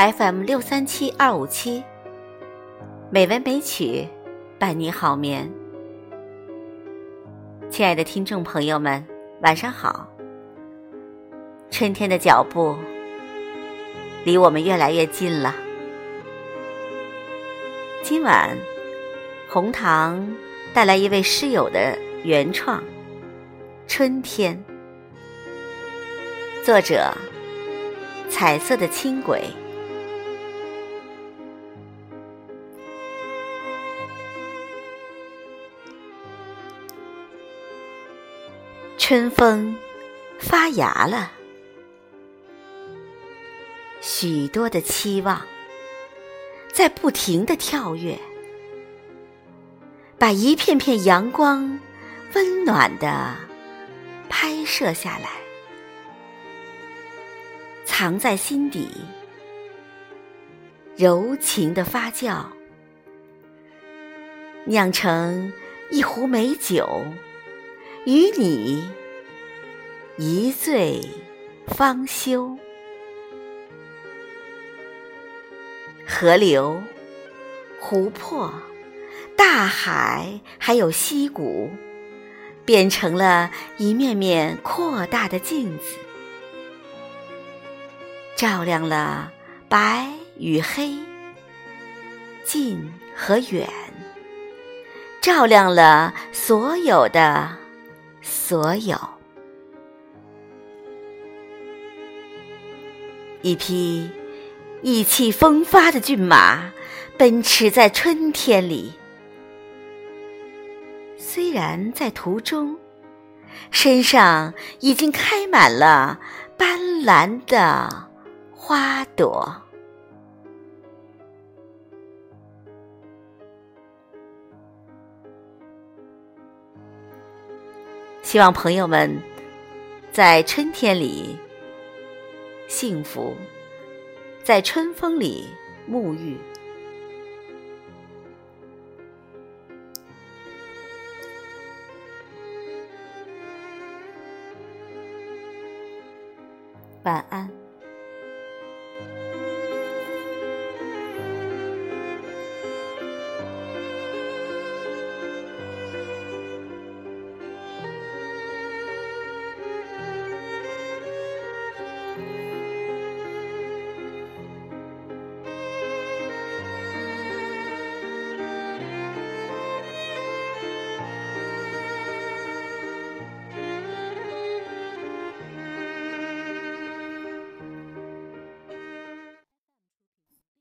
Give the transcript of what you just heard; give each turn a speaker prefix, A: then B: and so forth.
A: FM 六三七二五七，美文美曲伴你好眠。亲爱的听众朋友们，晚上好。春天的脚步离我们越来越近了。今晚，红糖带来一位诗友的原创《春天》，作者：彩色的轻轨。春风发芽了，许多的期望在不停的跳跃，把一片片阳光温暖的拍摄下来，藏在心底，柔情的发酵，酿成一壶美酒，与你。一醉方休，河流、湖泊、大海，还有溪谷，变成了一面面扩大的镜子，照亮了白与黑、近和远，照亮了所有的所有。一匹意气风发的骏马奔驰在春天里，虽然在途中，身上已经开满了斑斓的花朵。希望朋友们在春天里。幸福，在春风里沐浴。晚安。